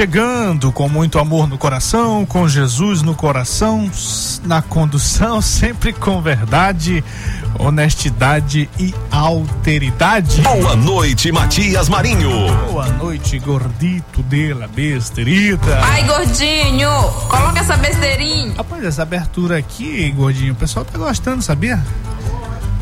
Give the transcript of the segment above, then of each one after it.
Chegando com muito amor no coração, com Jesus no coração, na condução, sempre com verdade, honestidade e alteridade. Boa noite, Matias Marinho. Boa noite, gordito dela, besterita. Ai, gordinho, coloca essa besteirinha. Rapaz, essa abertura aqui, gordinho, o pessoal tá gostando, sabia?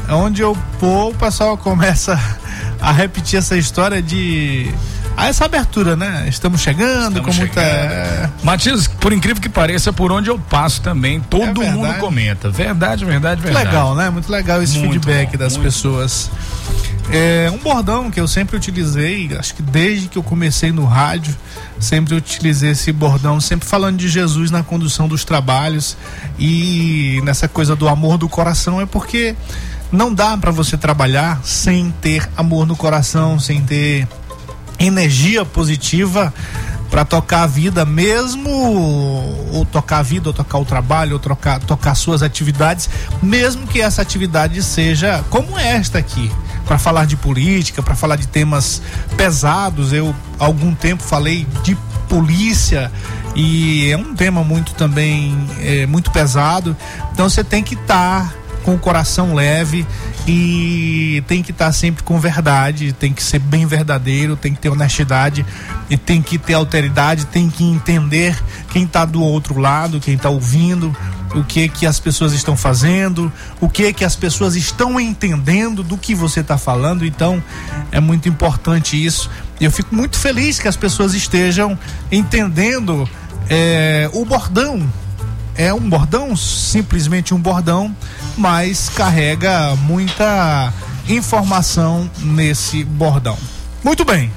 Onde eu pôr, o pessoal começa a repetir essa história de a essa abertura, né? Estamos chegando Estamos com muita. Chegando. Matias, por incrível que pareça, por onde eu passo também, todo é mundo comenta. Verdade, verdade, verdade. Legal, né? Muito legal esse muito feedback bom, das pessoas. Bom. É um bordão que eu sempre utilizei, acho que desde que eu comecei no rádio, sempre utilizei esse bordão, sempre falando de Jesus na condução dos trabalhos e nessa coisa do amor do coração, é porque não dá para você trabalhar sem ter amor no coração, sem ter energia positiva para tocar a vida mesmo ou tocar a vida ou tocar o trabalho ou tocar tocar suas atividades mesmo que essa atividade seja como esta aqui. Para falar de política para falar de temas pesados eu algum tempo falei de polícia e é um tema muito também é, muito pesado. Então você tem que estar tá com o coração leve e tem que estar tá sempre com verdade, tem que ser bem verdadeiro, tem que ter honestidade e tem que ter alteridade, tem que entender quem está do outro lado, quem está ouvindo, o que que as pessoas estão fazendo, o que que as pessoas estão entendendo do que você está falando. Então é muito importante isso. E eu fico muito feliz que as pessoas estejam entendendo é, o bordão é um bordão, simplesmente um bordão, mas carrega muita informação nesse bordão. Muito bem.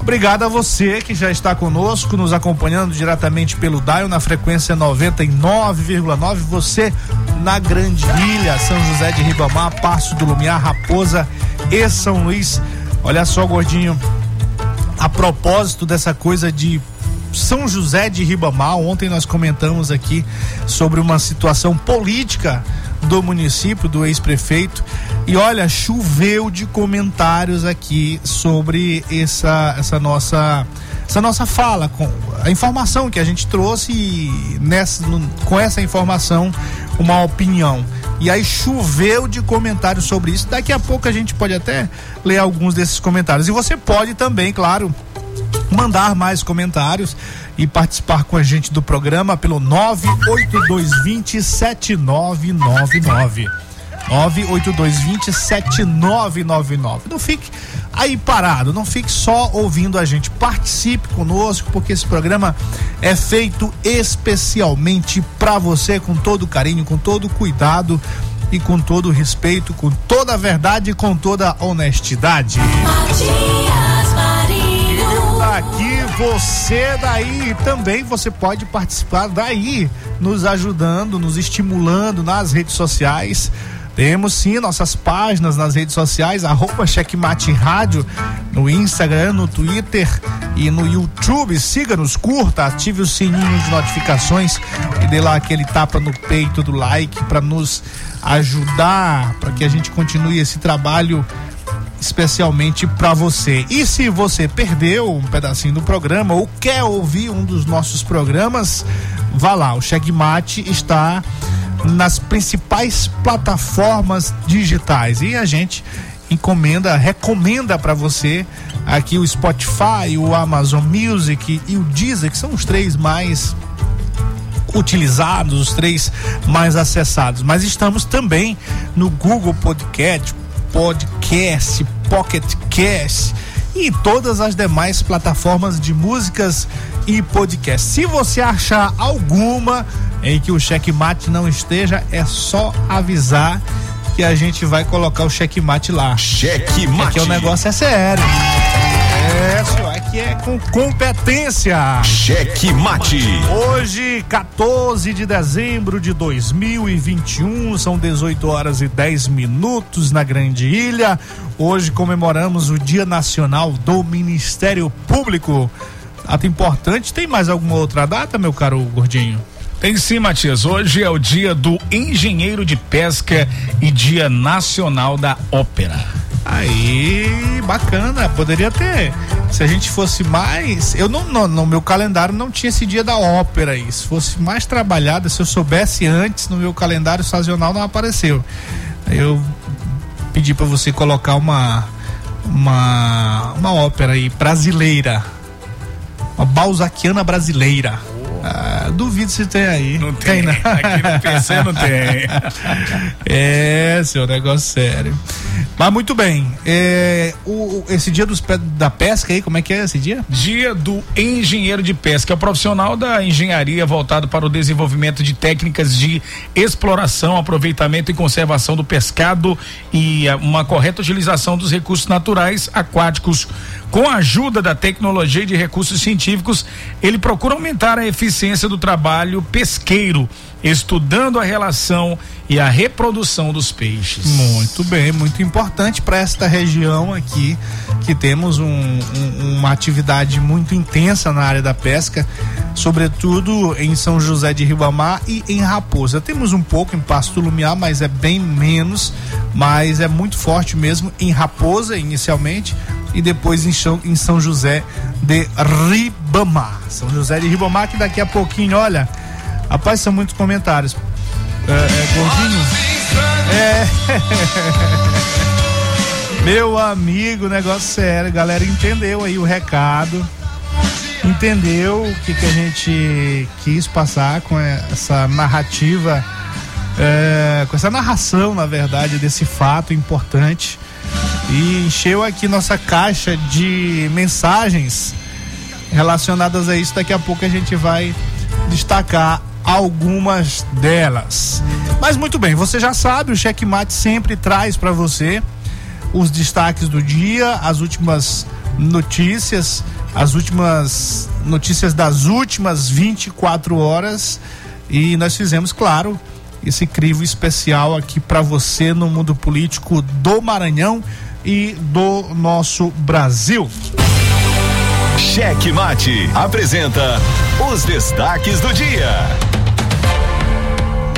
Obrigado a você que já está conosco, nos acompanhando diretamente pelo Dial na frequência 99,9. Você na Grande Ilha, São José de Ribamar, Passo do Lumiar, Raposa e São Luís. Olha só, gordinho, a propósito dessa coisa de são José de Ribamar. Ontem nós comentamos aqui sobre uma situação política do município, do ex-prefeito. E olha, choveu de comentários aqui sobre essa, essa nossa essa nossa fala, com a informação que a gente trouxe e nessa, com essa informação uma opinião. E aí choveu de comentários sobre isso. Daqui a pouco a gente pode até ler alguns desses comentários. E você pode também, claro, mandar mais comentários e participar com a gente do programa pelo 98220 7999. 98220 7999. Não fique aí parado, não fique só ouvindo a gente. Participe conosco, porque esse programa é feito especialmente para você, com todo carinho, com todo cuidado e com todo respeito, com toda a verdade e com toda honestidade. Marinho. Aqui você daí também você pode participar daí, nos ajudando, nos estimulando nas redes sociais. Temos sim nossas páginas nas redes sociais, arroba Checkmate Rádio, no Instagram, no Twitter e no YouTube. Siga-nos, curta, ative o sininho de notificações e dê lá aquele tapa no peito do like para nos ajudar, para que a gente continue esse trabalho especialmente para você. E se você perdeu um pedacinho do programa ou quer ouvir um dos nossos programas, vá lá, o Checkmate está nas principais plataformas digitais e a gente encomenda, recomenda para você aqui o Spotify, o Amazon Music e o Deezer, que são os três mais utilizados, os três mais acessados. Mas estamos também no Google Podcast, Podcast, Pocket Cast e todas as demais plataformas de músicas e podcast. Se você achar alguma em que o checkmate não esteja, é só avisar que a gente vai colocar o checkmate lá. Checkmate. Porque o negócio é sério. É, senhor, aqui é com competência. Checkmate. Hoje, 14 de dezembro de 2021, são 18 horas e 10 minutos na Grande Ilha. Hoje comemoramos o Dia Nacional do Ministério Público. Data importante. Tem mais alguma outra data, meu caro gordinho? Tem sim, Matias. Hoje é o dia do engenheiro de pesca e dia nacional da ópera. Aí, bacana. Poderia ter. Se a gente fosse mais. Eu não, no, meu calendário não tinha esse dia da ópera aí. Se fosse mais trabalhada, se eu soubesse antes, no meu calendário sazonal não apareceu. Eu pedi para você colocar uma uma uma ópera aí brasileira. Uma balzaquiana brasileira. Ah, duvido se tem aí. Não tem, tem não. Aqui no PC não tem. é, seu negócio sério. Mas muito bem. É, o, esse dia dos, da pesca aí, como é que é esse dia? Dia do engenheiro de pesca. É o profissional da engenharia voltado para o desenvolvimento de técnicas de exploração, aproveitamento e conservação do pescado e uma correta utilização dos recursos naturais aquáticos com a ajuda da tecnologia e de recursos científicos, ele procura aumentar a eficiência do trabalho pesqueiro, estudando a relação e a reprodução dos peixes. Muito bem, muito importante para esta região aqui, que temos um, um, uma atividade muito intensa na área da pesca, sobretudo em São José de Ribamar e em Raposa. Temos um pouco em Pasto Lumiar, mas é bem menos, mas é muito forte mesmo em Raposa inicialmente e depois em São, em São José de Ribamar. São José de Ribamar, que daqui a pouquinho, olha, rapaz, são muitos comentários. É, é gordinho? É. Meu amigo, negócio sério, galera entendeu aí o recado, entendeu o que, que a gente quis passar com essa narrativa, é, com essa narração, na verdade, desse fato importante e encheu aqui nossa caixa de mensagens relacionadas a isso. Daqui a pouco a gente vai destacar algumas delas. Mas muito bem, você já sabe, o Checkmate sempre traz para você os destaques do dia, as últimas notícias, as últimas notícias das últimas 24 horas. E nós fizemos, claro, esse crivo especial aqui para você no mundo político do Maranhão e do nosso Brasil. Cheque Mate apresenta os destaques do dia.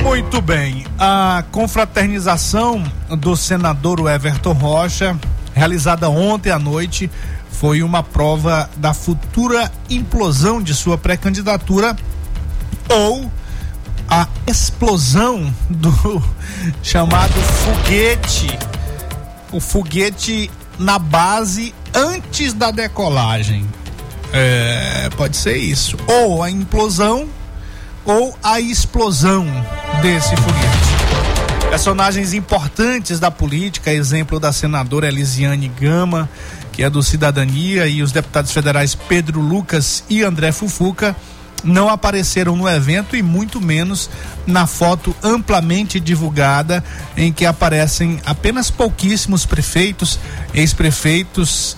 Muito bem. A confraternização do senador Everton Rocha, realizada ontem à noite, foi uma prova da futura implosão de sua pré-candidatura ou a explosão do chamado foguete o foguete na base antes da decolagem. É, pode ser isso. Ou a implosão ou a explosão desse foguete. Personagens importantes da política, exemplo da senadora Elisiane Gama, que é do Cidadania, e os deputados federais Pedro Lucas e André Fufuca não apareceram no evento e muito menos na foto amplamente divulgada em que aparecem apenas pouquíssimos prefeitos, ex-prefeitos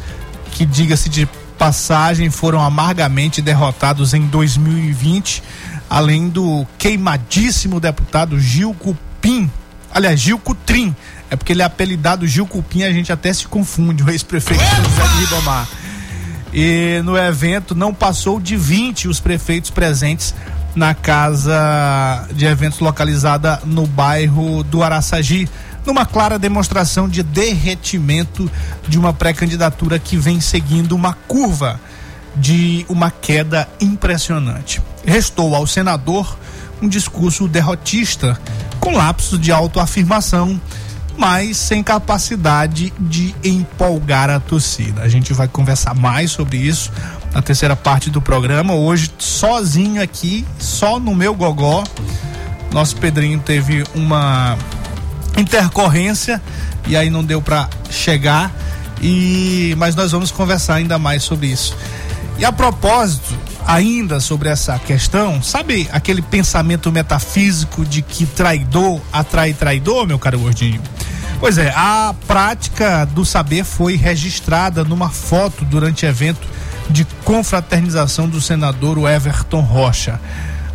que diga-se de passagem foram amargamente derrotados em 2020, além do queimadíssimo deputado Gil Cupim, aliás, Gil Cutrim, é porque ele é apelidado Gil Cupim, a gente até se confunde, o ex-prefeito. José de Ribamar. E no evento não passou de 20 os prefeitos presentes na casa de eventos localizada no bairro do Araçagi, numa clara demonstração de derretimento de uma pré-candidatura que vem seguindo uma curva de uma queda impressionante. Restou ao senador um discurso derrotista, com lapsos de autoafirmação mas sem capacidade de empolgar a torcida. A gente vai conversar mais sobre isso na terceira parte do programa. Hoje, sozinho aqui, só no meu gogó. Nosso Pedrinho teve uma intercorrência e aí não deu para chegar. E mas nós vamos conversar ainda mais sobre isso. E a propósito, ainda sobre essa questão, sabe aquele pensamento metafísico de que traidor atrai traidor, meu caro gordinho? Pois é, a prática do saber foi registrada numa foto durante evento de confraternização do senador Everton Rocha.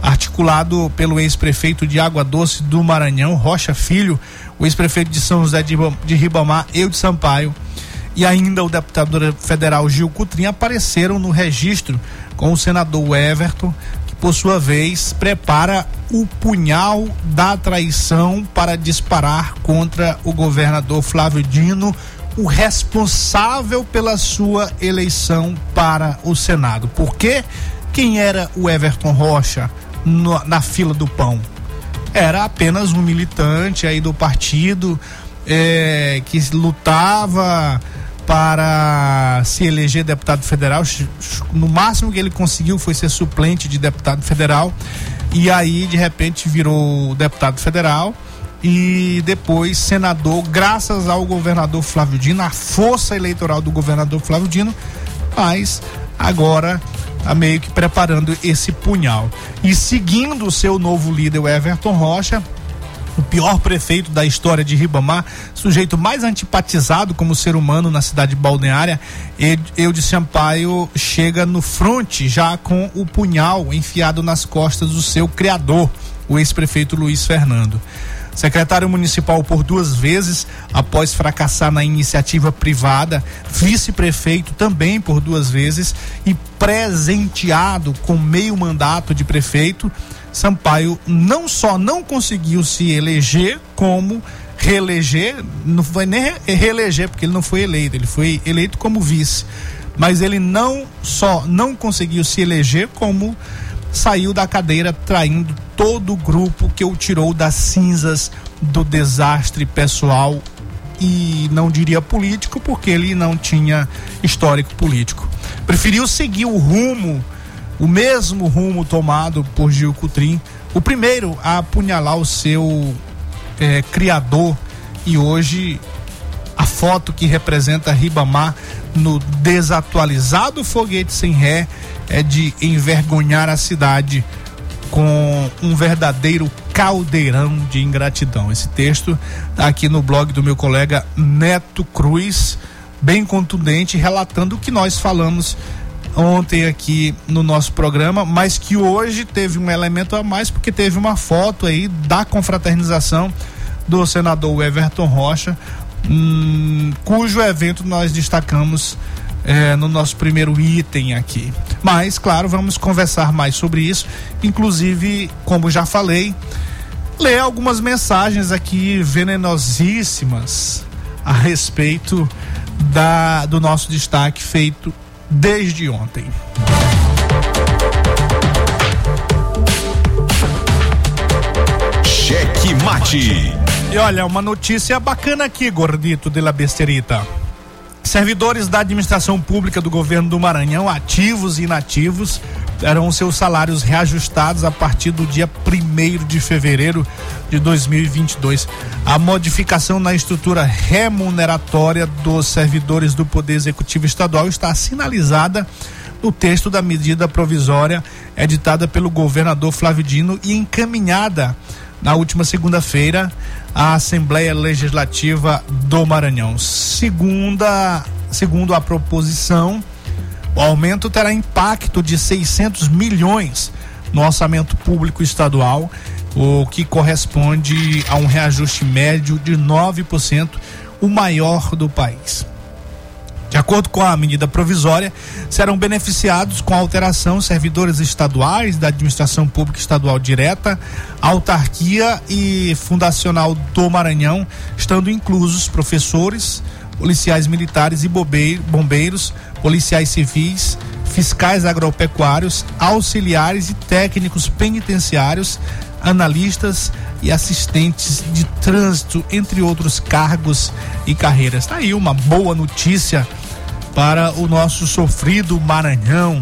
Articulado pelo ex-prefeito de Água Doce do Maranhão, Rocha Filho, o ex-prefeito de São José de Ribamar, eu de Sampaio, e ainda o deputado federal Gil Cutrim apareceram no registro com o senador Everton, por sua vez prepara o punhal da traição para disparar contra o governador Flávio Dino, o responsável pela sua eleição para o Senado. Porque quem era o Everton Rocha no, na fila do pão? Era apenas um militante aí do partido é, que lutava para se eleger deputado federal. No máximo que ele conseguiu foi ser suplente de deputado federal. E aí, de repente, virou deputado federal e depois senador, graças ao governador Flávio Dino, a força eleitoral do governador Flávio Dino, mas agora tá meio que preparando esse punhal. E seguindo o seu novo líder, o Everton Rocha, o pior prefeito da história de Ribamar, sujeito mais antipatizado como ser humano na cidade balneária, eu de Sampaio chega no fronte já com o punhal enfiado nas costas do seu criador, o ex-prefeito Luiz Fernando. Secretário municipal por duas vezes, após fracassar na iniciativa privada, vice-prefeito também por duas vezes e presenteado com meio mandato de prefeito, Sampaio não só não conseguiu se eleger, como reeleger, não foi nem reeleger, porque ele não foi eleito, ele foi eleito como vice. Mas ele não só não conseguiu se eleger, como saiu da cadeira traindo todo o grupo que o tirou das cinzas do desastre pessoal e não diria político, porque ele não tinha histórico político. Preferiu seguir o rumo o mesmo rumo tomado por Gil Cutrim, o primeiro a apunhalar o seu é, criador e hoje a foto que representa Ribamar no desatualizado foguete sem ré é de envergonhar a cidade com um verdadeiro caldeirão de ingratidão. Esse texto está aqui no blog do meu colega Neto Cruz, bem contundente, relatando o que nós falamos ontem aqui no nosso programa, mas que hoje teve um elemento a mais porque teve uma foto aí da confraternização do senador Everton Rocha, hum, cujo evento nós destacamos é, no nosso primeiro item aqui. Mas, claro, vamos conversar mais sobre isso. Inclusive, como já falei, ler algumas mensagens aqui venenosíssimas a respeito da, do nosso destaque feito desde ontem. Cheque Mate. E olha, uma notícia bacana aqui, gordito de la besterita. Servidores da administração pública do governo do Maranhão, ativos e inativos, terão seus salários reajustados a partir do dia 1 de fevereiro de 2022. A modificação na estrutura remuneratória dos servidores do Poder Executivo Estadual está sinalizada no texto da medida provisória editada pelo governador Flávio Dino e encaminhada na última segunda-feira à Assembleia Legislativa do Maranhão. Segunda, segundo a proposição, o aumento terá impacto de 600 milhões no orçamento público estadual, o que corresponde a um reajuste médio de 9%, o maior do país. De acordo com a medida provisória, serão beneficiados com a alteração servidores estaduais da administração pública estadual direta, autarquia e fundacional do Maranhão, estando inclusos professores, policiais militares e bombeiros, policiais civis, fiscais agropecuários, auxiliares e técnicos penitenciários, analistas e assistentes de trânsito, entre outros cargos e carreiras. Está aí uma boa notícia para o nosso sofrido Maranhão.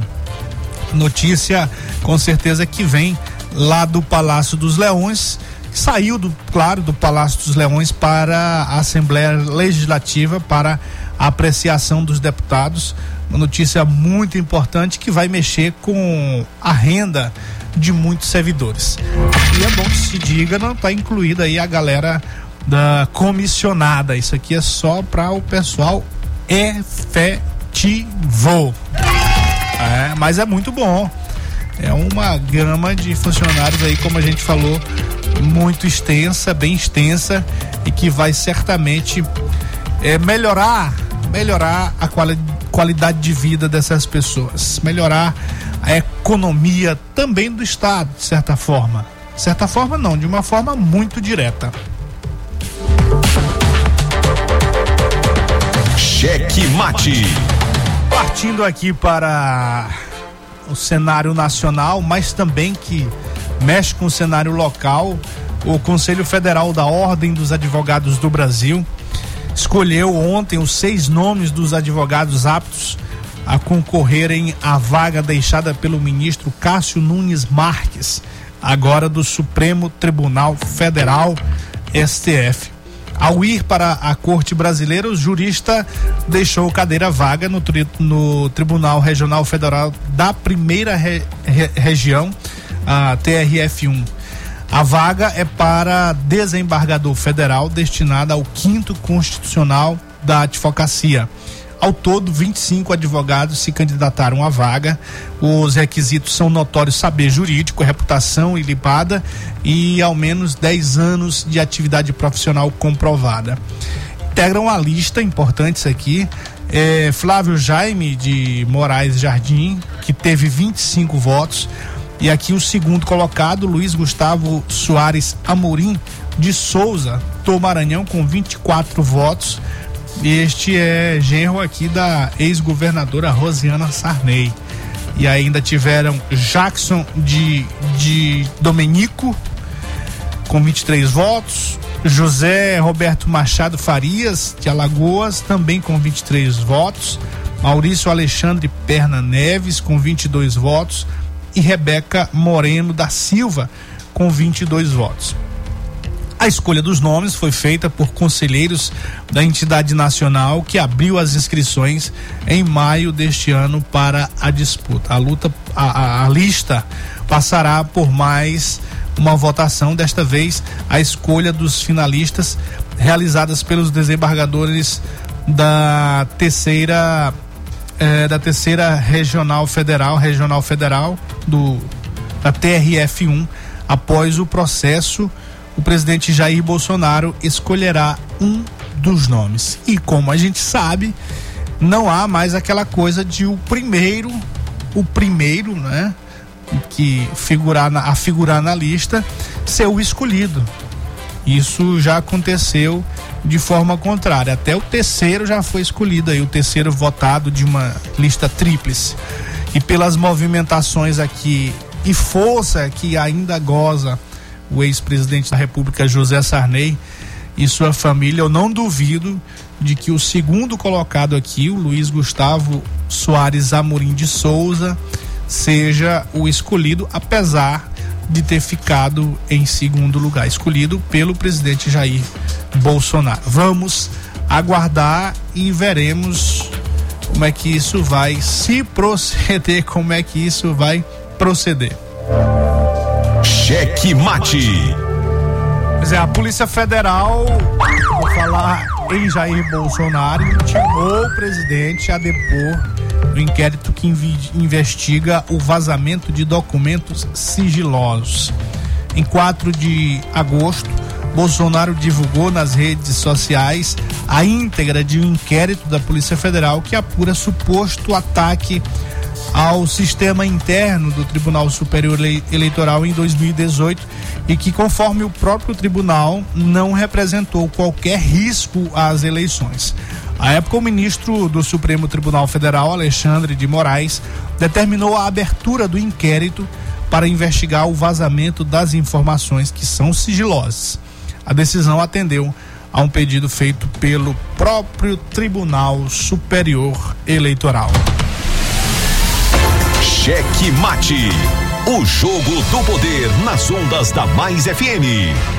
Notícia com certeza que vem lá do Palácio dos Leões, saiu do, claro, do Palácio dos Leões para a Assembleia Legislativa para a apreciação dos deputados. Uma notícia muito importante que vai mexer com a renda de muitos servidores. E é bom que se diga, não está incluída aí a galera da comissionada. Isso aqui é só para o pessoal efetivo. É, mas é muito bom. É uma gama de funcionários aí, como a gente falou, muito extensa, bem extensa e que vai certamente é, melhorar, melhorar a quali qualidade de vida dessas pessoas, melhorar a economia também do estado, de certa forma. De certa forma não, de uma forma muito direta. Cheque mate. Partindo aqui para o cenário nacional, mas também que mexe com o cenário local, o Conselho Federal da Ordem dos Advogados do Brasil escolheu ontem os seis nomes dos advogados aptos a concorrerem à vaga deixada pelo ministro Cássio Nunes Marques, agora do Supremo Tribunal Federal, STF. Ao ir para a Corte Brasileira, o jurista deixou cadeira vaga no, tri, no Tribunal Regional Federal da Primeira re, re, Região, a TRF1. A vaga é para desembargador federal destinada ao quinto constitucional da advocacia. Ao todo, 25 advogados se candidataram à vaga. Os requisitos são notório saber jurídico, reputação ilibada e ao menos 10 anos de atividade profissional comprovada. Integram a lista, importantes aqui, é Flávio Jaime de Moraes Jardim, que teve 25 votos. E aqui o segundo colocado, Luiz Gustavo Soares Amorim de Souza, do Maranhão, com 24 votos. Este é genro aqui da ex-governadora Rosiana Sarney. E ainda tiveram Jackson de, de Domenico, com 23 votos. José Roberto Machado Farias, de Alagoas, também com 23 votos. Maurício Alexandre Perna Neves, com 22 votos. E Rebeca Moreno da Silva, com 22 votos. A escolha dos nomes foi feita por conselheiros da entidade nacional que abriu as inscrições em maio deste ano para a disputa. A luta, a, a, a lista passará por mais uma votação, desta vez a escolha dos finalistas realizadas pelos desembargadores da terceira eh, da terceira regional federal, regional federal do da TRF1 após o processo o presidente Jair Bolsonaro escolherá um dos nomes. E como a gente sabe, não há mais aquela coisa de o primeiro, o primeiro, né, que figurar na, a figurar na lista ser o escolhido. Isso já aconteceu de forma contrária. Até o terceiro já foi escolhido aí, o terceiro votado de uma lista tríplice. E pelas movimentações aqui e força que ainda goza o ex-presidente da República José Sarney e sua família, eu não duvido de que o segundo colocado aqui, o Luiz Gustavo Soares Amorim de Souza, seja o escolhido, apesar de ter ficado em segundo lugar, escolhido pelo presidente Jair Bolsonaro. Vamos aguardar e veremos como é que isso vai se proceder, como é que isso vai proceder. Cheque Mate. Pois é, a Polícia Federal, vou falar em Jair Bolsonaro, intimou o presidente a depor no inquérito que investiga o vazamento de documentos sigilosos. Em 4 de agosto, Bolsonaro divulgou nas redes sociais a íntegra de um inquérito da Polícia Federal que apura suposto ataque ao sistema interno do Tribunal Superior Eleitoral em 2018 e que, conforme o próprio tribunal, não representou qualquer risco às eleições. À época, o ministro do Supremo Tribunal Federal, Alexandre de Moraes, determinou a abertura do inquérito para investigar o vazamento das informações que são sigilosas. A decisão atendeu a um pedido feito pelo próprio Tribunal Superior Eleitoral. Cheque Mate. O jogo do poder nas ondas da Mais FM.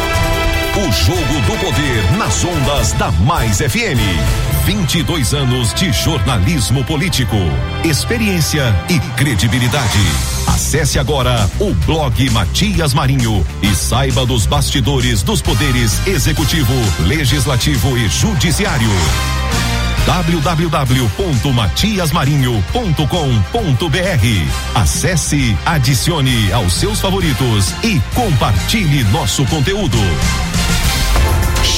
O jogo do poder nas ondas da Mais FM. 22 anos de jornalismo político, experiência e credibilidade. Acesse agora o blog Matias Marinho e saiba dos bastidores dos poderes executivo, legislativo e judiciário www.matiasmarinho.com.br. Acesse, adicione aos seus favoritos e compartilhe nosso conteúdo.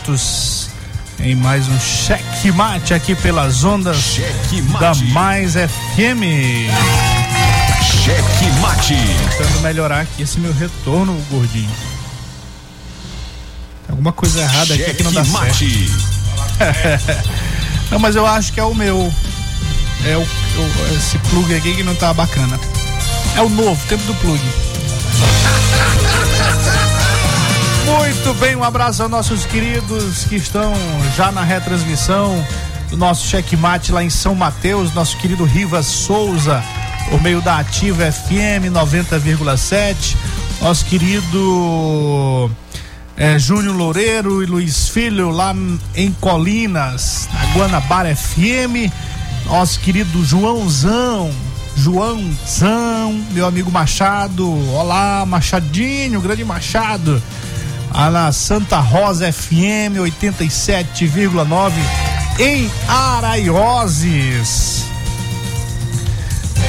Juntos em mais um cheque mate aqui pelas ondas da Mais FM. Cheque mate. Tentando melhorar aqui esse meu retorno, gordinho. Alguma coisa errada aqui que não dá mate. certo. não, mas eu acho que é o meu. É o, o, esse plug aqui que não tá bacana. É o novo, tempo do plug. Muito bem, um abraço aos nossos queridos que estão já na retransmissão do nosso checkmate lá em São Mateus, nosso querido Rivas Souza, por meio da Ativa FM 90,7, nosso querido é, Júnior Loureiro e Luiz Filho lá em Colinas, na Guanabara FM, nosso querido Joãozão, Joãozão, meu amigo Machado, olá Machadinho, grande Machado a na Santa Rosa FM 87,9 em Araioses.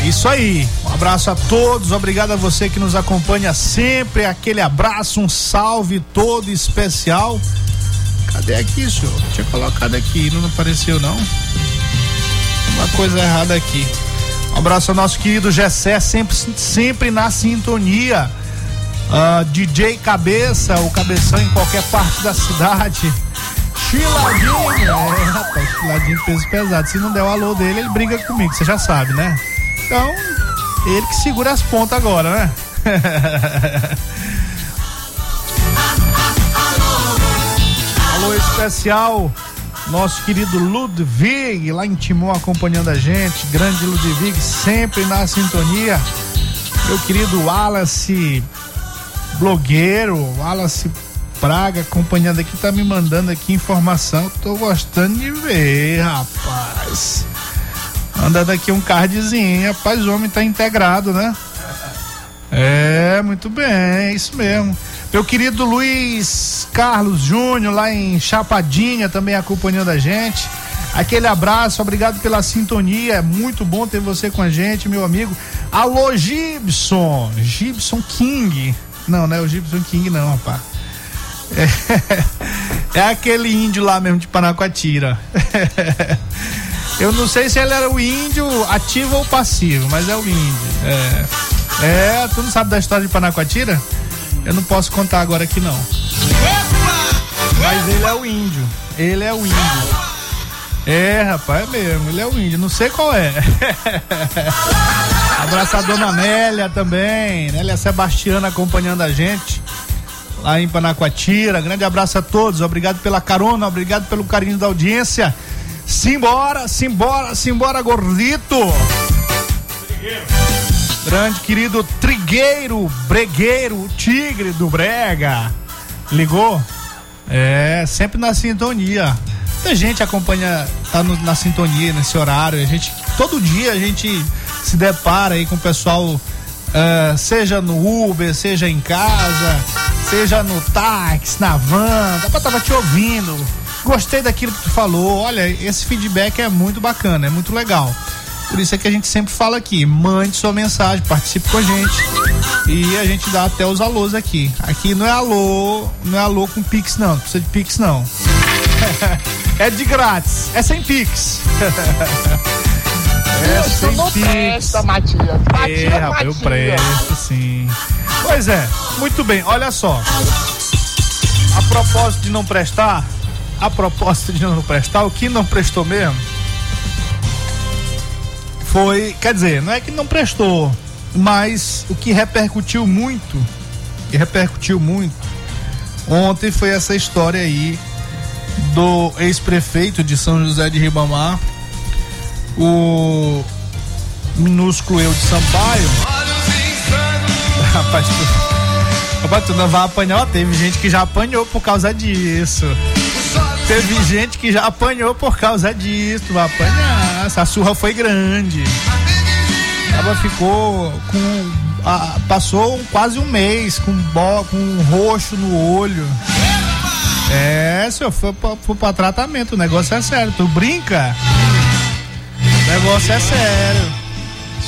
É isso aí. Um abraço a todos. Obrigado a você que nos acompanha sempre. Aquele abraço, um salve todo especial. Cadê aqui, senhor? Tinha colocado aqui, não apareceu não. Uma coisa errada aqui. Um abraço ao nosso querido Gessé, sempre, sempre na sintonia Uh, ah, DJ Cabeça, o Cabeção em qualquer parte da cidade. Chiladinho, é, rapaz, Chiladinho peso pesado. Se não der o alô dele, ele briga comigo, você já sabe, né? Então, ele que segura as pontas agora, né? alô especial, nosso querido Ludwig, lá em Timon acompanhando a gente. Grande Ludwig, sempre na sintonia. Meu querido Wallace blogueiro, Wallace Praga, acompanhando aqui, tá me mandando aqui informação. Tô gostando de ver, rapaz. Andando aqui um cardzinho, rapaz, o homem tá integrado, né? É, muito bem, isso mesmo. Meu querido Luiz Carlos Júnior, lá em Chapadinha, também acompanhando a gente. Aquele abraço, obrigado pela sintonia. É muito bom ter você com a gente, meu amigo. Alô, Gibson, Gibson King. Não, não é o Gibson King, não, rapaz. É, é aquele índio lá mesmo de Panacoatira. Eu não sei se ele era o índio ativo ou passivo, mas é o índio. É, é tu não sabe da história de Panacoatira? Eu não posso contar agora aqui não. Mas ele é o índio. Ele é o índio. É, rapaz, é mesmo. Ele é o índio, não sei qual é. Abraço a dona Nélia também. Nélia Sebastiana acompanhando a gente lá em Panacoatira. Grande abraço a todos. Obrigado pela carona, obrigado pelo carinho da audiência. Simbora, simbora, simbora, gordito. Grande querido Trigueiro, Bregueiro, Tigre do Brega. Ligou? É, sempre na sintonia. Muita gente acompanha, tá no, na sintonia nesse horário. A gente, todo dia a gente se depara aí com o pessoal, uh, seja no Uber, seja em casa, seja no táxi, na van. Dá pra tava te ouvindo. Gostei daquilo que tu falou. Olha, esse feedback é muito bacana, é muito legal. Por isso é que a gente sempre fala aqui, mande sua mensagem, participe com a gente. E a gente dá até os alôs aqui. Aqui não é alô, não é alô com Pix não, não precisa de Pix não. É de grátis, é sem Pix. é Isso sem não Pix. presta, Matias. Matias, é, rapaz, eu presto sim. Pois é, muito bem, olha só. A propósito de não prestar, a propósito de não prestar, o que não prestou mesmo foi, quer dizer, não é que não prestou, mas o que repercutiu muito, que repercutiu muito ontem foi essa história aí do ex-prefeito de São José de Ribamar, o minúsculo eu de Sampaio. Rapaz, tu, rapaz, tu não vai apanhar, teve gente que já apanhou por causa disso. Teve gente que já apanhou por causa disso, vai apanhar. Essa surra foi grande. Ela ficou com. A, passou quase um mês com, bo, com um roxo no olho. É, senhor, foi pra, foi pra tratamento. O negócio é sério. Tu brinca? O negócio é sério.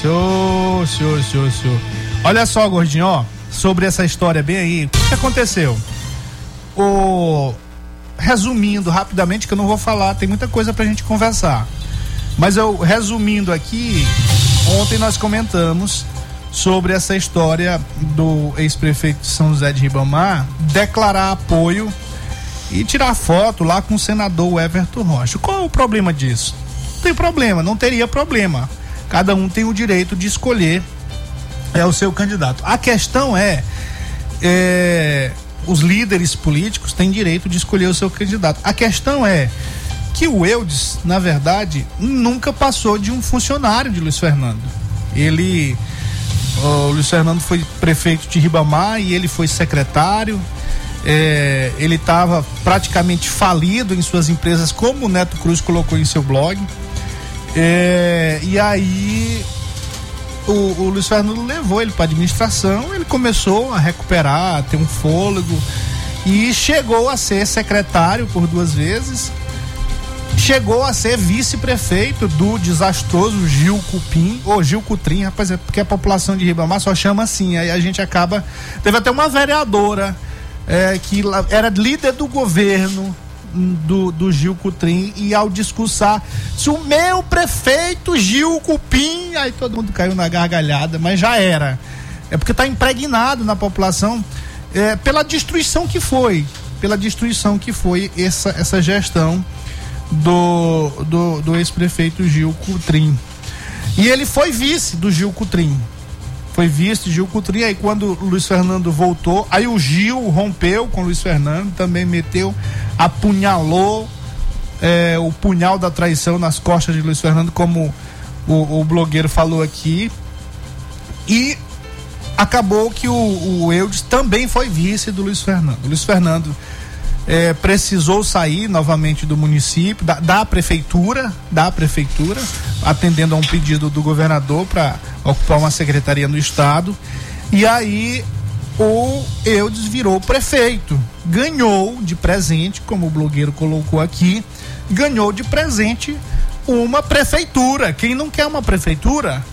Senhor, senhor, senhor, senhor. Olha só, gordinho, ó. Sobre essa história bem aí. O que aconteceu? O resumindo rapidamente, que eu não vou falar, tem muita coisa pra gente conversar. Mas eu resumindo aqui, ontem nós comentamos sobre essa história do ex-prefeito de São José de Ribamar declarar apoio e tirar foto lá com o senador Everton Rocha. Qual é o problema disso? Não tem problema, não teria problema. Cada um tem o direito de escolher é o seu candidato. A questão é, é os líderes políticos têm direito de escolher o seu candidato. A questão é que o Eudes, na verdade, nunca passou de um funcionário de Luiz Fernando. Ele, o Luiz Fernando foi prefeito de Ribamar e ele foi secretário. É, ele estava praticamente falido em suas empresas, como o Neto Cruz colocou em seu blog. É, e aí o, o Luiz Fernando levou ele para administração, ele começou a recuperar, a ter um fôlego e chegou a ser secretário por duas vezes. Chegou a ser vice-prefeito do desastroso Gil Cupim, ou Gil Cutrim, rapaz, é porque a população de Ribamar só chama assim, aí a gente acaba. Teve até uma vereadora é, que era líder do governo, do, do Gil Cutrim e ao discursar se o meu prefeito Gil Cupim, aí todo mundo caiu na gargalhada, mas já era. É porque está impregnado na população é, pela destruição que foi, pela destruição que foi essa, essa gestão do, do, do ex-prefeito Gil Cutrim. E ele foi vice do Gil Cutrim foi visto Gil Coutrinho. Aí quando Luiz Fernando voltou, aí o Gil rompeu com Luiz Fernando, também meteu, apunhalou é, o punhal da traição nas costas de Luiz Fernando, como o, o blogueiro falou aqui. E acabou que o, o Eudes também foi vice do Luiz Fernando. Luiz Fernando é, precisou sair novamente do município, da, da, prefeitura, da prefeitura, atendendo a um pedido do governador para ocupar uma secretaria no estado. E aí o Eudes virou prefeito. Ganhou de presente, como o blogueiro colocou aqui, ganhou de presente uma prefeitura. Quem não quer uma prefeitura?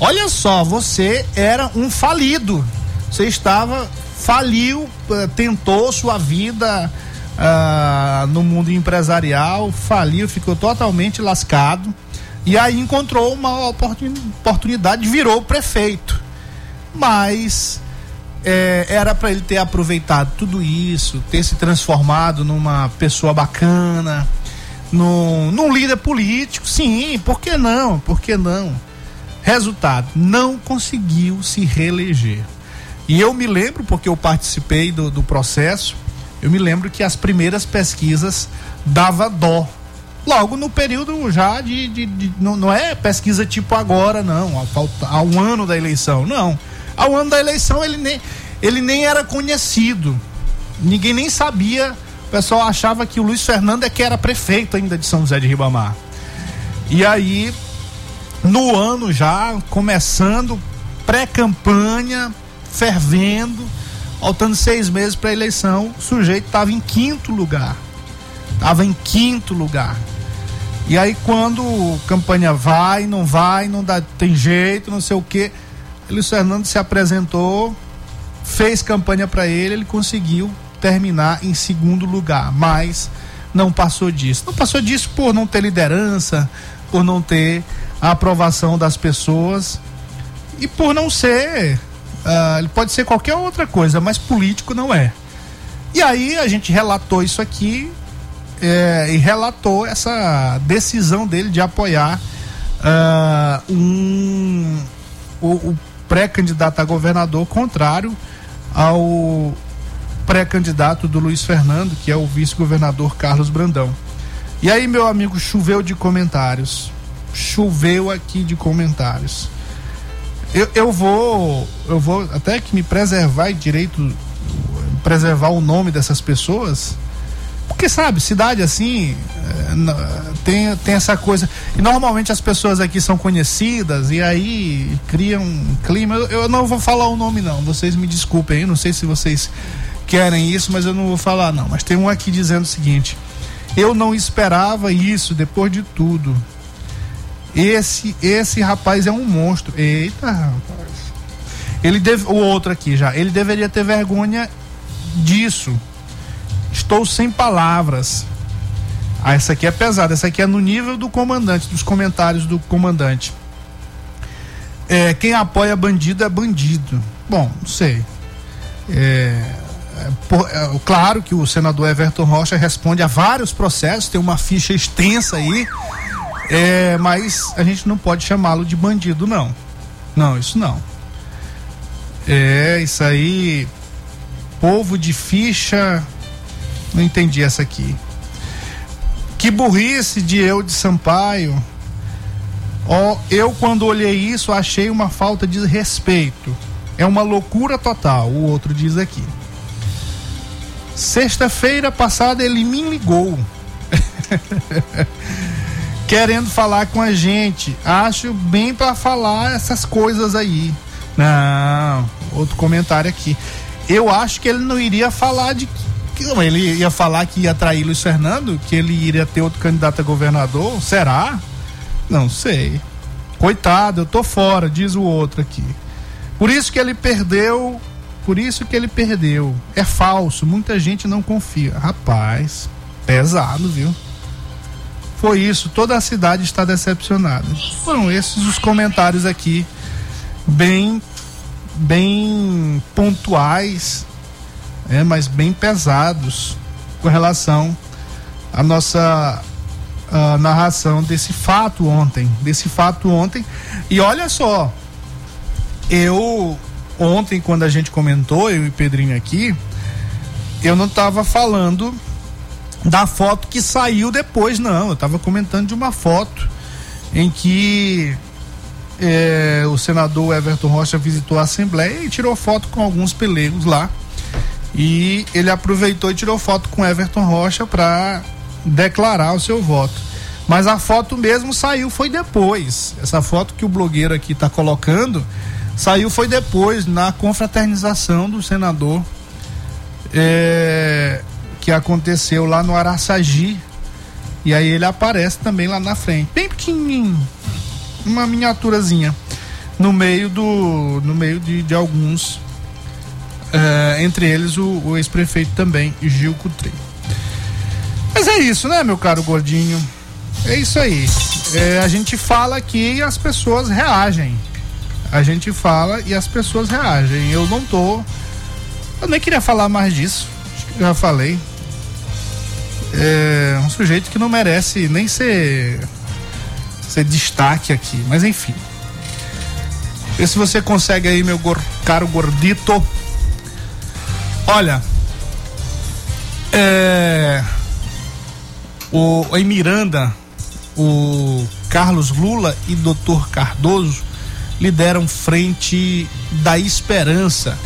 Olha só, você era um falido. Você estava faliu, eh, tentou sua vida uh, no mundo empresarial, faliu, ficou totalmente lascado. E aí encontrou uma oportunidade, virou prefeito. Mas é, era para ele ter aproveitado tudo isso, ter se transformado numa pessoa bacana, num, num líder político, sim, por que não? Por que não? Resultado, não conseguiu se reeleger. E eu me lembro, porque eu participei do, do processo, eu me lembro que as primeiras pesquisas dava dó. Logo no período já de. de, de não, não, é pesquisa tipo agora, não, há um ano da eleição. Não. Ao ano da eleição ele nem, ele nem era conhecido. Ninguém nem sabia. O pessoal achava que o Luiz Fernando é que era prefeito ainda de São José de Ribamar. E aí, no ano já, começando, pré-campanha, fervendo, faltando seis meses para a eleição, o sujeito estava em quinto lugar. Estava em quinto lugar. E aí quando campanha vai, não vai, não dá, tem jeito, não sei o quê, Luiz Fernando se apresentou, fez campanha para ele, ele conseguiu terminar em segundo lugar, mas não passou disso. Não passou disso por não ter liderança, por não ter a aprovação das pessoas e por não ser Uh, ele pode ser qualquer outra coisa, mas político não é. E aí a gente relatou isso aqui é, e relatou essa decisão dele de apoiar uh, um, o, o pré-candidato a governador contrário ao pré-candidato do Luiz Fernando, que é o vice-governador Carlos Brandão. E aí, meu amigo, choveu de comentários. Choveu aqui de comentários. Eu, eu vou. Eu vou até que me preservar direito. Preservar o nome dessas pessoas. Porque, sabe, cidade assim. É, tem, tem essa coisa. E normalmente as pessoas aqui são conhecidas e aí criam um clima. Eu, eu não vou falar o nome, não. Vocês me desculpem aí. Não sei se vocês querem isso, mas eu não vou falar, não. Mas tem um aqui dizendo o seguinte: Eu não esperava isso depois de tudo. Esse esse rapaz é um monstro. Eita, rapaz. Ele deve, o outro aqui já, ele deveria ter vergonha disso. Estou sem palavras. Ah, essa aqui é pesada, essa aqui é no nível do comandante, dos comentários do comandante. É, quem apoia bandido é bandido. Bom, não sei. É, é, por, é, claro que o senador Everton Rocha responde a vários processos, tem uma ficha extensa aí é, mas a gente não pode chamá-lo de bandido, não. Não, isso não. É, isso aí. Povo de ficha. Não entendi essa aqui. Que burrice de eu de Sampaio. Ó, eu quando olhei isso achei uma falta de respeito. É uma loucura total, o outro diz aqui. Sexta-feira passada ele me ligou. querendo falar com a gente. Acho bem para falar essas coisas aí. Não, outro comentário aqui. Eu acho que ele não iria falar de não, ele ia falar que ia atrair Luiz Fernando, que ele iria ter outro candidato a governador. Será? Não sei. Coitado, eu tô fora, diz o outro aqui. Por isso que ele perdeu, por isso que ele perdeu. É falso, muita gente não confia. Rapaz, pesado, viu? foi isso, toda a cidade está decepcionada. Foram esses os comentários aqui, bem, bem pontuais, é, mas bem pesados com relação à nossa à narração desse fato ontem, desse fato ontem. E olha só, eu ontem quando a gente comentou, eu e Pedrinho aqui, eu não estava falando da foto que saiu depois, não. Eu estava comentando de uma foto em que é, o senador Everton Rocha visitou a Assembleia e tirou foto com alguns pelegos lá. E ele aproveitou e tirou foto com Everton Rocha para declarar o seu voto. Mas a foto mesmo saiu foi depois. Essa foto que o blogueiro aqui está colocando saiu foi depois na confraternização do senador é, que aconteceu lá no Araçagi. E aí ele aparece também lá na frente, bem pequenininho, uma miniaturazinha, no meio do, no meio de, de alguns, uh, entre eles o, o ex-prefeito também, Gil Cutri. Mas é isso, né, meu caro gordinho? É isso aí. É, a gente fala aqui e as pessoas reagem. A gente fala e as pessoas reagem. Eu não tô. Eu nem queria falar mais disso. Acho que já falei. é um sujeito que não merece nem ser, ser destaque aqui, mas enfim. Vê se você consegue aí, meu caro gordito. Olha, é, o, em Miranda, o Carlos Lula e Dr. Cardoso lideram Frente da Esperança.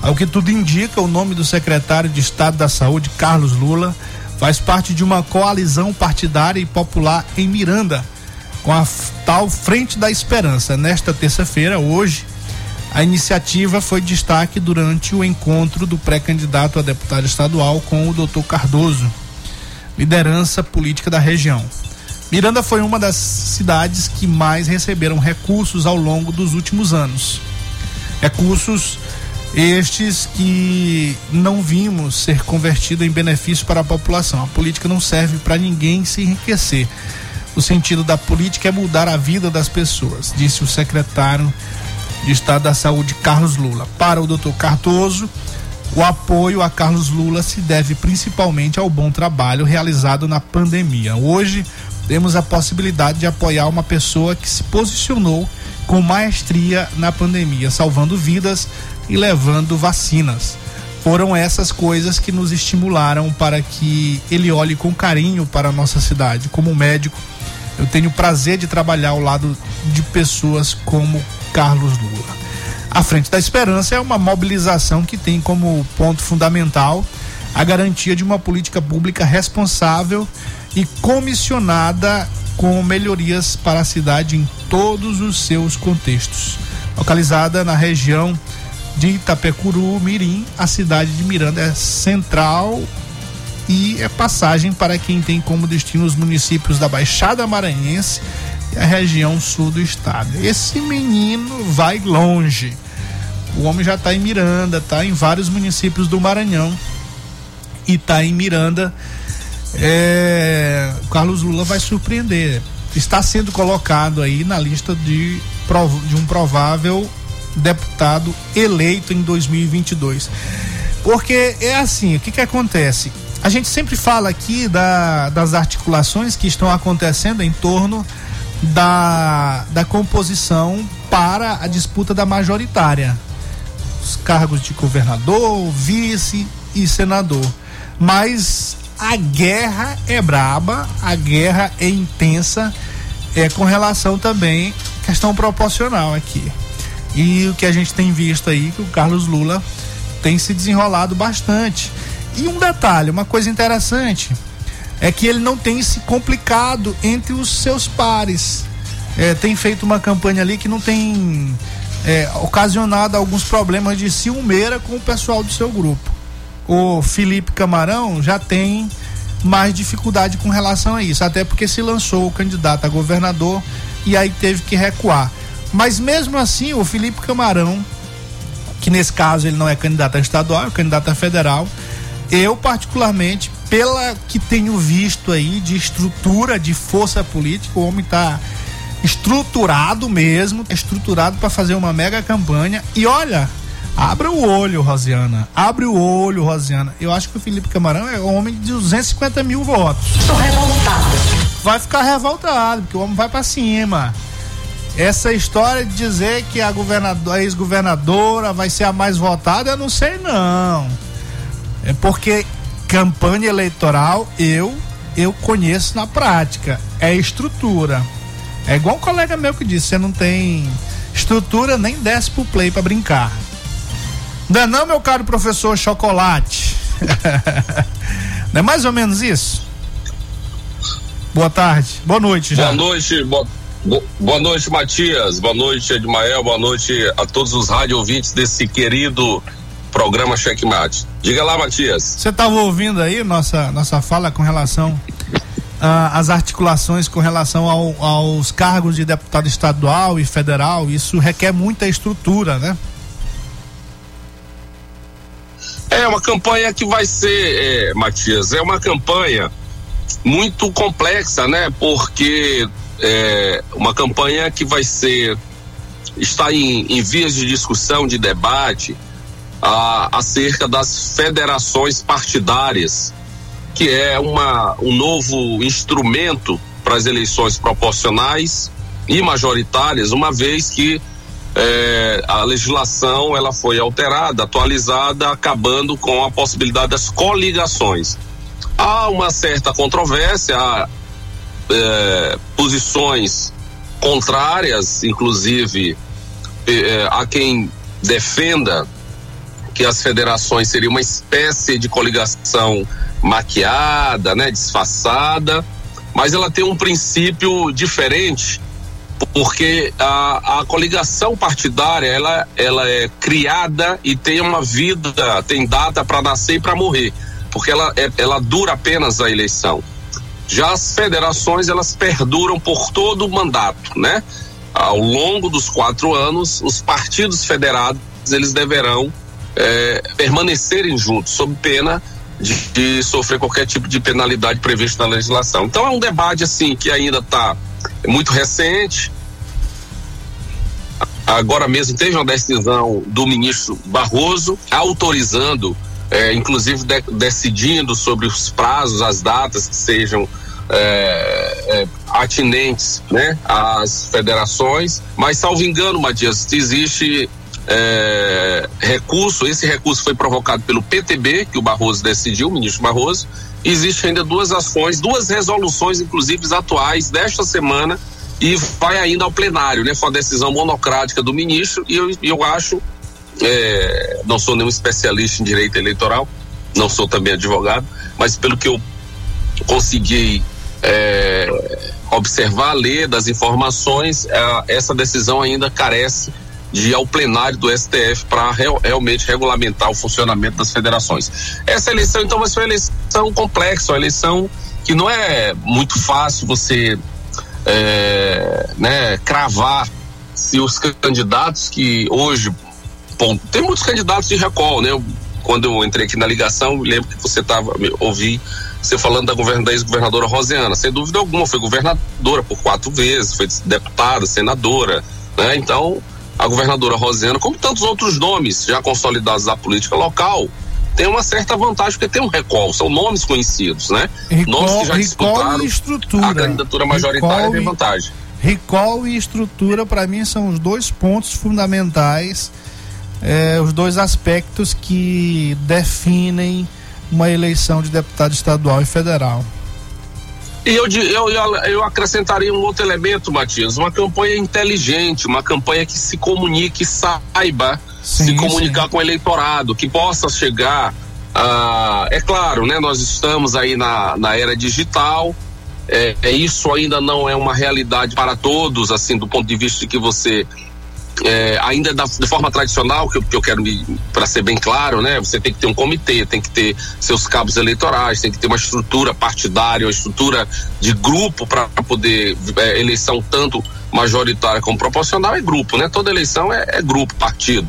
Ao que tudo indica, o nome do secretário de Estado da Saúde, Carlos Lula, faz parte de uma coalizão partidária e popular em Miranda, com a tal Frente da Esperança. Nesta terça-feira, hoje, a iniciativa foi destaque durante o encontro do pré-candidato a deputado estadual com o doutor Cardoso, liderança política da região. Miranda foi uma das cidades que mais receberam recursos ao longo dos últimos anos. Recursos estes que não vimos ser convertido em benefício para a população. A política não serve para ninguém se enriquecer. O sentido da política é mudar a vida das pessoas, disse o secretário de Estado da Saúde, Carlos Lula. Para o doutor Cardoso, o apoio a Carlos Lula se deve principalmente ao bom trabalho realizado na pandemia. Hoje, temos a possibilidade de apoiar uma pessoa que se posicionou com maestria na pandemia, salvando vidas e levando vacinas. Foram essas coisas que nos estimularam para que ele olhe com carinho para a nossa cidade. Como médico, eu tenho o prazer de trabalhar ao lado de pessoas como Carlos Lula. A Frente da Esperança é uma mobilização que tem como ponto fundamental a garantia de uma política pública responsável e comissionada com melhorias para a cidade em todos os seus contextos. Localizada na região de Itapecuru, Mirim, a cidade de Miranda é central e é passagem para quem tem como destino os municípios da Baixada Maranhense e a região sul do estado. Esse menino vai longe. O homem já está em Miranda, está em vários municípios do Maranhão e está em Miranda. É, o Carlos Lula vai surpreender. Está sendo colocado aí na lista de, de um provável deputado eleito em 2022. Porque é assim, o que que acontece? A gente sempre fala aqui da, das articulações que estão acontecendo em torno da, da composição para a disputa da majoritária. Os cargos de governador, vice e senador. Mas a guerra é braba, a guerra é intensa, é com relação também questão proporcional aqui. E o que a gente tem visto aí que o Carlos Lula tem se desenrolado bastante. E um detalhe, uma coisa interessante, é que ele não tem se complicado entre os seus pares. É, tem feito uma campanha ali que não tem é, ocasionado alguns problemas de ciumeira com o pessoal do seu grupo. O Felipe Camarão já tem mais dificuldade com relação a isso, até porque se lançou o candidato a governador e aí teve que recuar. Mas mesmo assim, o Felipe Camarão, que nesse caso ele não é candidato a estadual, é candidato a federal, eu particularmente, pela que tenho visto aí de estrutura, de força política, o homem está estruturado mesmo, estruturado para fazer uma mega campanha. E olha, abra o olho, Rosiana. Abre o olho, Rosiana. Eu acho que o Felipe Camarão é um homem de 250 mil votos. Estou revoltada. Vai ficar revoltado, porque o homem vai para cima. Essa história de dizer que a, a ex-governadora vai ser a mais votada, eu não sei não. É porque campanha eleitoral eu eu conheço na prática. É estrutura. É igual um colega meu que disse, você não tem estrutura, nem desce pro play para brincar. Não é não, meu caro professor Chocolate? não é mais ou menos isso? Boa tarde. Boa noite, já. Boa noite, boa Boa noite, Matias. Boa noite, Edmael. Boa noite a todos os rádio ouvintes desse querido programa Checkmate. Diga lá, Matias. Você estava ouvindo aí nossa, nossa fala com relação às articulações com relação ao, aos cargos de deputado estadual e federal. Isso requer muita estrutura, né? É uma campanha que vai ser, é, Matias, é uma campanha muito complexa, né? Porque é, uma campanha que vai ser está em, em vias de discussão, de debate a, acerca das federações partidárias que é uma, um novo instrumento para as eleições proporcionais e majoritárias, uma vez que é, a legislação ela foi alterada, atualizada, acabando com a possibilidade das coligações. Há uma certa controvérsia, há é, posições contrárias, inclusive é, há quem defenda que as federações seriam uma espécie de coligação maquiada, né, disfarçada, mas ela tem um princípio diferente porque a, a coligação partidária ela, ela é criada e tem uma vida, tem data para nascer e para morrer, porque ela, é, ela dura apenas a eleição. Já as federações elas perduram por todo o mandato, né? Ao longo dos quatro anos, os partidos federados eles deverão é, permanecerem juntos, sob pena de, de, sofrer qualquer tipo de penalidade prevista na legislação. Então é um debate assim que ainda está muito recente. Agora mesmo teve uma decisão do ministro Barroso autorizando, é, inclusive de, decidindo sobre os prazos, as datas que sejam é, é, atinentes né, às federações, mas salvo engano, Matias, existe é, recurso, esse recurso foi provocado pelo PTB, que o Barroso decidiu, o ministro Barroso. Existe ainda duas ações, duas resoluções, inclusive atuais, desta semana, e vai ainda ao plenário, né? Foi uma decisão monocrática do ministro e eu, eu acho, é, não sou nenhum especialista em direito eleitoral, não sou também advogado, mas pelo que eu consegui é, observar, ler das informações, essa decisão ainda carece de ir ao plenário do STF para real, realmente regulamentar o funcionamento das federações. Essa eleição, então, vai ser uma eleição complexa, uma eleição que não é muito fácil você é, né, cravar se os candidatos que hoje. Bom, tem muitos candidatos de recall, né? Eu, quando eu entrei aqui na ligação, lembro que você estava, ouvi você falando da, govern, da ex-governadora Rosiana. Sem dúvida alguma, foi governadora por quatro vezes, foi deputada, senadora, né? Então, a governadora Rosiana, como tantos outros nomes já consolidados da política local, tem uma certa vantagem porque tem um recall, são nomes conhecidos, né? Recall, nomes que já disputaram estrutura. a candidatura majoritária recall tem vantagem. Recall e estrutura, para mim, são os dois pontos fundamentais, é, os dois aspectos que definem uma eleição de deputado estadual e federal. E eu, eu, eu acrescentaria um outro elemento, Matias, uma campanha inteligente, uma campanha que se comunique, saiba sim, se comunicar sim. com o eleitorado, que possa chegar. Uh, é claro, né? Nós estamos aí na, na era digital. É, é, isso ainda não é uma realidade para todos, assim, do ponto de vista de que você é, ainda da, de forma tradicional, que eu, que eu quero para ser bem claro, né? Você tem que ter um comitê, tem que ter seus cabos eleitorais, tem que ter uma estrutura partidária, uma estrutura de grupo para poder é, eleição tanto majoritária como proporcional é grupo, né? Toda eleição é, é grupo, partido.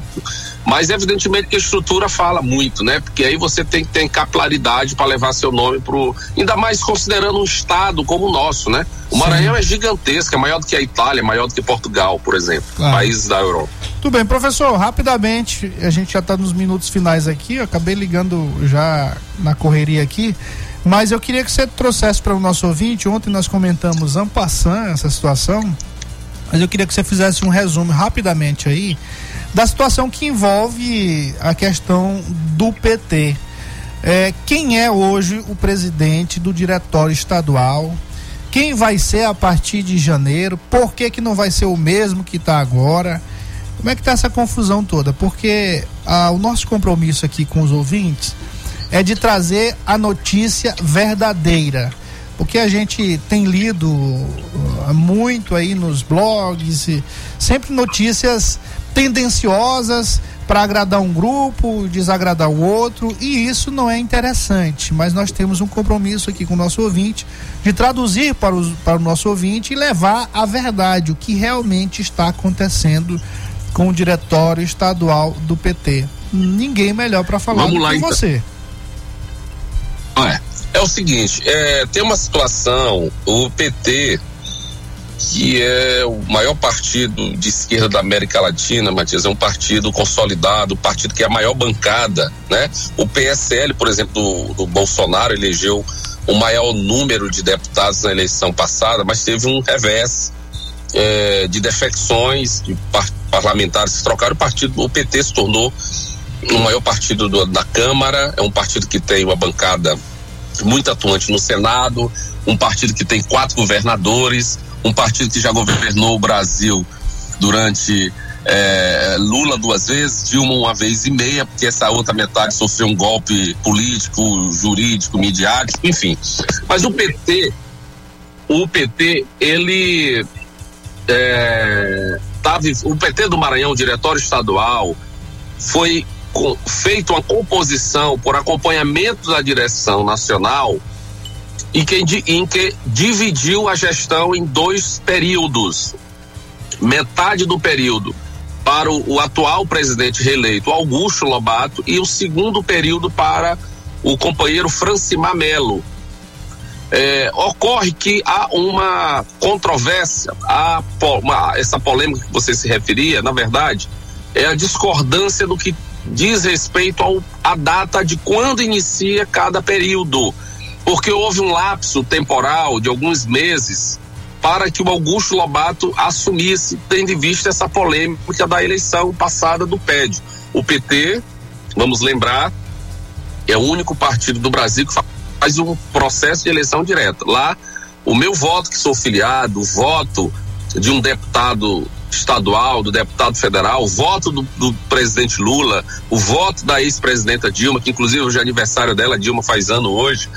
Mas evidentemente que a estrutura fala muito, né? Porque aí você tem que ter capilaridade para levar seu nome pro. Ainda mais considerando um estado como o nosso, né? O Maranhão Sim. é gigantesco, é maior do que a Itália, é maior do que Portugal, por exemplo, claro. países da Europa. Tudo bem, professor, rapidamente, a gente já está nos minutos finais aqui, eu acabei ligando já na correria aqui, mas eu queria que você trouxesse para o nosso ouvinte, ontem nós comentamos ampassando essa situação, mas eu queria que você fizesse um resumo rapidamente aí da situação que envolve a questão do PT. É, quem é hoje o presidente do diretório estadual? Quem vai ser a partir de janeiro? Por que, que não vai ser o mesmo que está agora? Como é que está essa confusão toda? Porque ah, o nosso compromisso aqui com os ouvintes é de trazer a notícia verdadeira. Porque a gente tem lido ah, muito aí nos blogs, sempre notícias tendenciosas para agradar um grupo, desagradar o outro, e isso não é interessante. Mas nós temos um compromisso aqui com o nosso ouvinte de traduzir para, os, para o nosso ouvinte e levar a verdade, o que realmente está acontecendo com o diretório estadual do PT. Ninguém melhor para falar Vamos do lá, que então. você. É, é o seguinte, é, tem uma situação, o PT que é o maior partido de esquerda da América Latina, Matias, é um partido consolidado, um partido que é a maior bancada, né? O PSL, por exemplo, do, do Bolsonaro elegeu o maior número de deputados na eleição passada, mas teve um revés é, de defecções de par parlamentares que trocaram o partido. O PT se tornou o maior partido do, da Câmara, é um partido que tem uma bancada muito atuante no Senado, um partido que tem quatro governadores, um partido que já governou o Brasil durante é, Lula duas vezes, Dilma uma vez e meia, porque essa outra metade sofreu um golpe político, jurídico, midiático, enfim. Mas o PT, o PT, ele é, o PT do Maranhão, o diretório estadual, foi com, feito uma composição por acompanhamento da direção nacional em que, em que dividiu a gestão em dois períodos. Metade do período para o, o, atual presidente reeleito, Augusto Lobato, e o segundo período para o companheiro Francimar Melo. É, ocorre que há uma controvérsia, há uma, essa polêmica que você se referia, na verdade, é a discordância do que diz respeito à data de quando inicia cada período porque houve um lapso temporal de alguns meses para que o Augusto Lobato assumisse, tendo em vista essa polêmica da eleição passada do PED. O PT, vamos lembrar, é o único partido do Brasil que faz um processo de eleição direta. Lá, o meu voto, que sou filiado, o voto de um deputado estadual, do deputado federal, o voto do, do presidente Lula, o voto da ex-presidenta Dilma, que inclusive hoje é aniversário dela, Dilma faz ano hoje,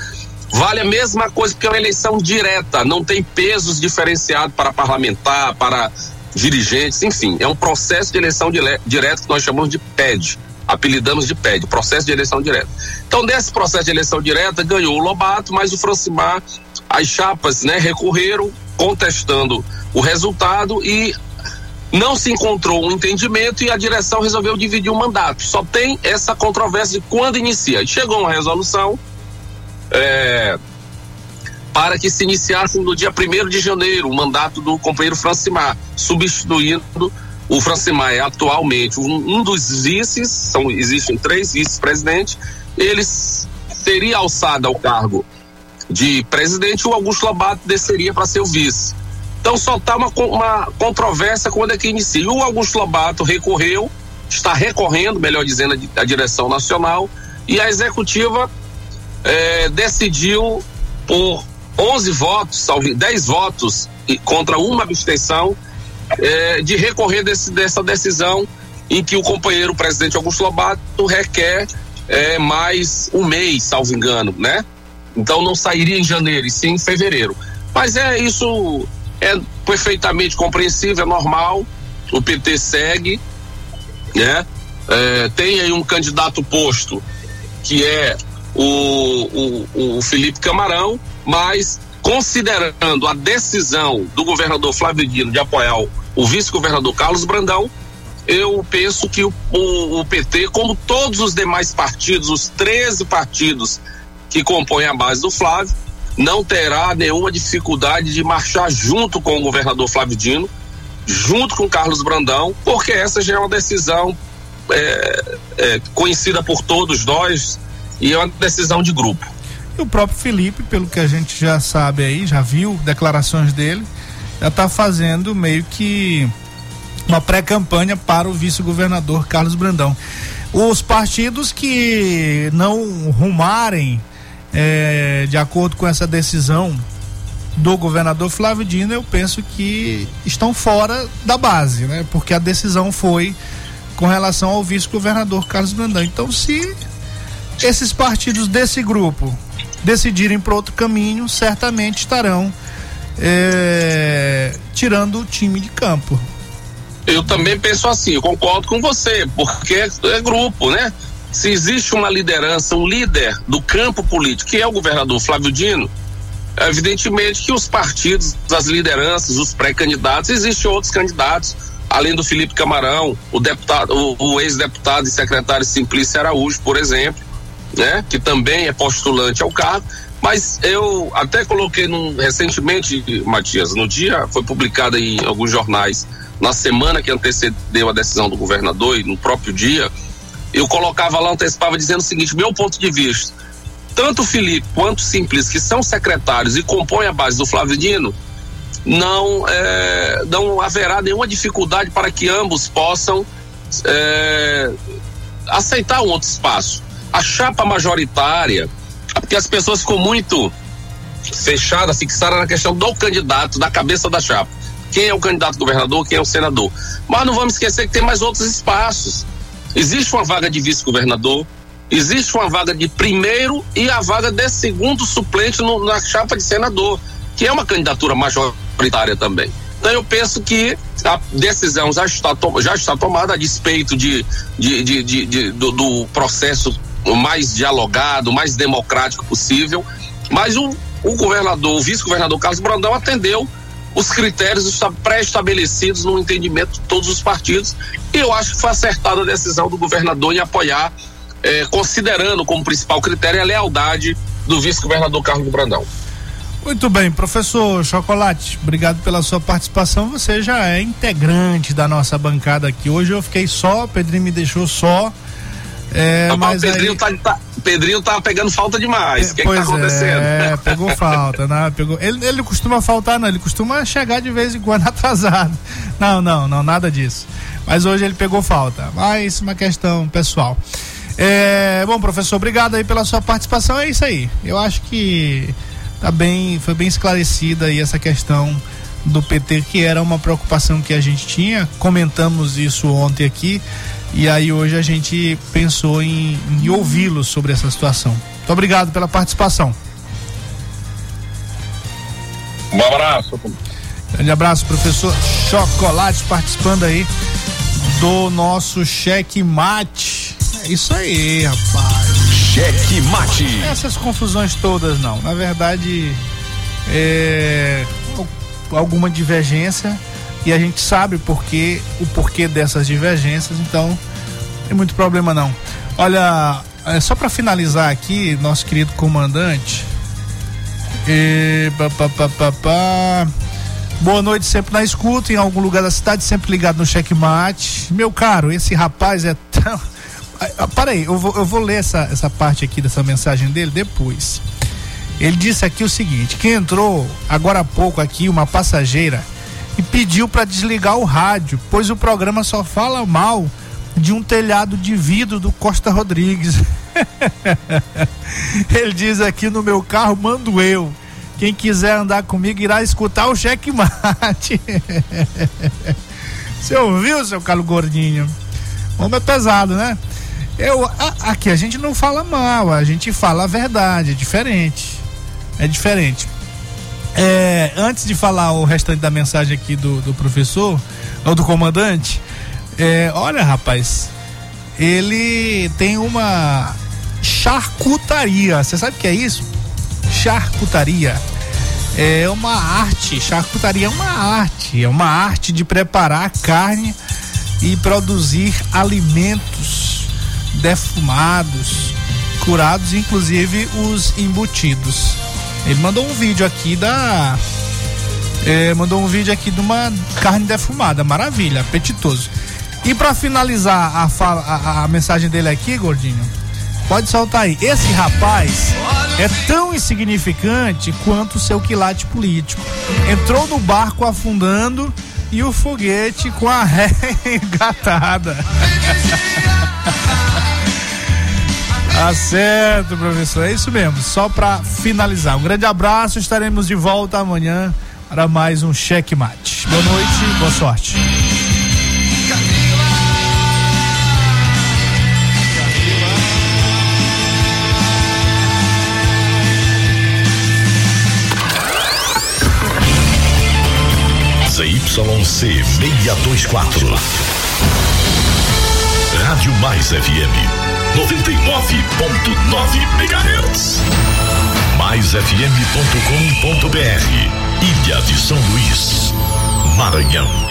Vale a mesma coisa porque é uma eleição direta, não tem pesos diferenciados para parlamentar, para dirigentes, enfim, é um processo de eleição direta que nós chamamos de PED, apelidamos de PED, processo de eleição direta. Então, desse processo de eleição direta, ganhou o Lobato, mas o Francimar, as chapas, né, recorreram contestando o resultado e não se encontrou um entendimento e a direção resolveu dividir o mandato. Só tem essa controvérsia de quando inicia. Chegou uma resolução é, para que se iniciasse no dia 1 de janeiro o mandato do companheiro Francimar, substituindo o Francimar é atualmente um, um dos vices, são, existem três vice-presidentes, eles seria alçado ao cargo de presidente, o Augusto Lobato desceria para ser o vice. Então só está uma, uma controvérsia quando é que inicia. O Augusto Lobato recorreu, está recorrendo, melhor dizendo, a direção nacional, e a executiva é, decidiu por 11 votos, 10 votos e contra uma abstenção, é, de recorrer desse, dessa decisão em que o companheiro presidente Augusto Lobato requer é, mais um mês, salvo engano, né? Então não sairia em janeiro, e sim em fevereiro. Mas é isso é perfeitamente compreensível, é normal. O PT segue, né? É, tem aí um candidato posto que é o, o, o Felipe Camarão, mas considerando a decisão do governador Flávio Dino de apoiar o, vice-governador Carlos Brandão, eu penso que o, o, o, PT, como todos os demais partidos, os 13 partidos que compõem a base do Flávio, não terá nenhuma dificuldade de marchar junto com o governador Flávio Dino, junto com Carlos Brandão, porque essa já é uma decisão é, é, conhecida por todos nós, e é uma decisão de grupo. E o próprio Felipe, pelo que a gente já sabe aí, já viu declarações dele, já está fazendo meio que uma pré-campanha para o vice-governador Carlos Brandão. Os partidos que não rumarem é, de acordo com essa decisão do governador Flávio Dino, eu penso que estão fora da base, né? Porque a decisão foi com relação ao vice-governador Carlos Brandão. Então, se esses partidos desse grupo decidirem por outro caminho, certamente estarão é, tirando o time de campo. Eu também penso assim, eu concordo com você, porque é, é grupo, né? Se existe uma liderança, um líder do campo político, que é o governador Flávio Dino, evidentemente que os partidos, as lideranças, os pré-candidatos, existem outros candidatos, além do Felipe Camarão, o deputado, o, o ex-deputado e secretário Simplício Araújo, por exemplo, né, que também é postulante ao cargo. Mas eu até coloquei num, recentemente, Matias, no dia, foi publicado em alguns jornais, na semana que antecedeu a decisão do governador e no próprio dia, eu colocava lá, antecipava dizendo o seguinte: meu ponto de vista, tanto Felipe quanto Simples, que são secretários e compõem a base do Flávio Dino, não, é, não haverá nenhuma dificuldade para que ambos possam é, aceitar um outro espaço. A chapa majoritária, porque as pessoas ficam muito fechadas, fixadas na questão do candidato, da cabeça da chapa. Quem é o candidato governador, quem é o senador. Mas não vamos esquecer que tem mais outros espaços. Existe uma vaga de vice-governador, existe uma vaga de primeiro e a vaga de segundo suplente no, na chapa de senador, que é uma candidatura majoritária também. Então eu penso que a decisão já está, já está tomada a despeito de, de, de, de, de do, do, processo mais dialogado, mais democrático possível, mas o, o governador, o vice-governador Carlos Brandão atendeu os critérios pré-estabelecidos no entendimento de todos os partidos. E eu acho que foi acertada a decisão do governador em apoiar, eh, considerando como principal critério a lealdade do vice-governador Carlos Brandão. Muito bem, professor Chocolate, obrigado pela sua participação. Você já é integrante da nossa bancada aqui. Hoje eu fiquei só, Pedrinho me deixou só. É, mas o Pedrinho, aí... tá, tá, Pedrinho tá pegando falta demais. O que, que tá acontecendo? É, pegou falta, né? Pegou... Ele, ele costuma faltar, não, ele costuma chegar de vez em quando atrasado. Não, não, não, nada disso. Mas hoje ele pegou falta. Mas uma questão pessoal. É, bom, professor, obrigado aí pela sua participação. É isso aí. Eu acho que tá bem, foi bem esclarecida aí essa questão do PT, que era uma preocupação que a gente tinha. Comentamos isso ontem aqui. E aí hoje a gente pensou em, em ouvi-lo sobre essa situação. Muito obrigado pela participação. Um abraço. Grande abraço, professor Chocolate, participando aí do nosso cheque mate. É isso aí, rapaz. Cheque mate. Essas confusões todas não. Na verdade, é alguma divergência e a gente sabe porque, o porquê dessas divergências, então não tem muito problema não. Olha, é, só para finalizar aqui, nosso querido comandante. E, pá, pá, pá, pá, Boa noite, sempre na escuta, em algum lugar da cidade, sempre ligado no checkmate. Meu caro, esse rapaz é tão. Ah, para aí, eu vou, eu vou ler essa, essa parte aqui dessa mensagem dele depois. Ele disse aqui o seguinte: que entrou agora há pouco aqui uma passageira e pediu para desligar o rádio, pois o programa só fala mal de um telhado de vidro do Costa Rodrigues. Ele diz aqui no meu carro, mando eu. Quem quiser andar comigo irá escutar o checkmate. Você ouviu, seu calo gordinho? O homem é pesado, né? Eu, a, aqui a gente não fala mal, a gente fala a verdade, é diferente. É diferente. É, antes de falar o restante da mensagem aqui do, do professor, ou do comandante, é, olha, rapaz, ele tem uma charcutaria. Você sabe o que é isso? Charcutaria. É uma arte, charcutaria é uma arte, é uma arte de preparar carne e produzir alimentos defumados, curados, inclusive os embutidos. Ele mandou um vídeo aqui da. É, mandou um vídeo aqui de uma carne defumada, maravilha, apetitoso. E para finalizar a, a, a, mensagem dele aqui, gordinho, pode soltar aí. Esse rapaz é tão insignificante quanto o seu quilate político. Entrou no barco afundando e o foguete com a ré engatada. Tá certo, professor. É isso mesmo. Só para finalizar. Um grande abraço. Estaremos de volta amanhã para mais um cheque mate. Boa noite, boa sorte. ZYC 624. Rádio Mais FM 99.9 MHz. MaisFM.com.br Ilha de São Luís, Maranhão.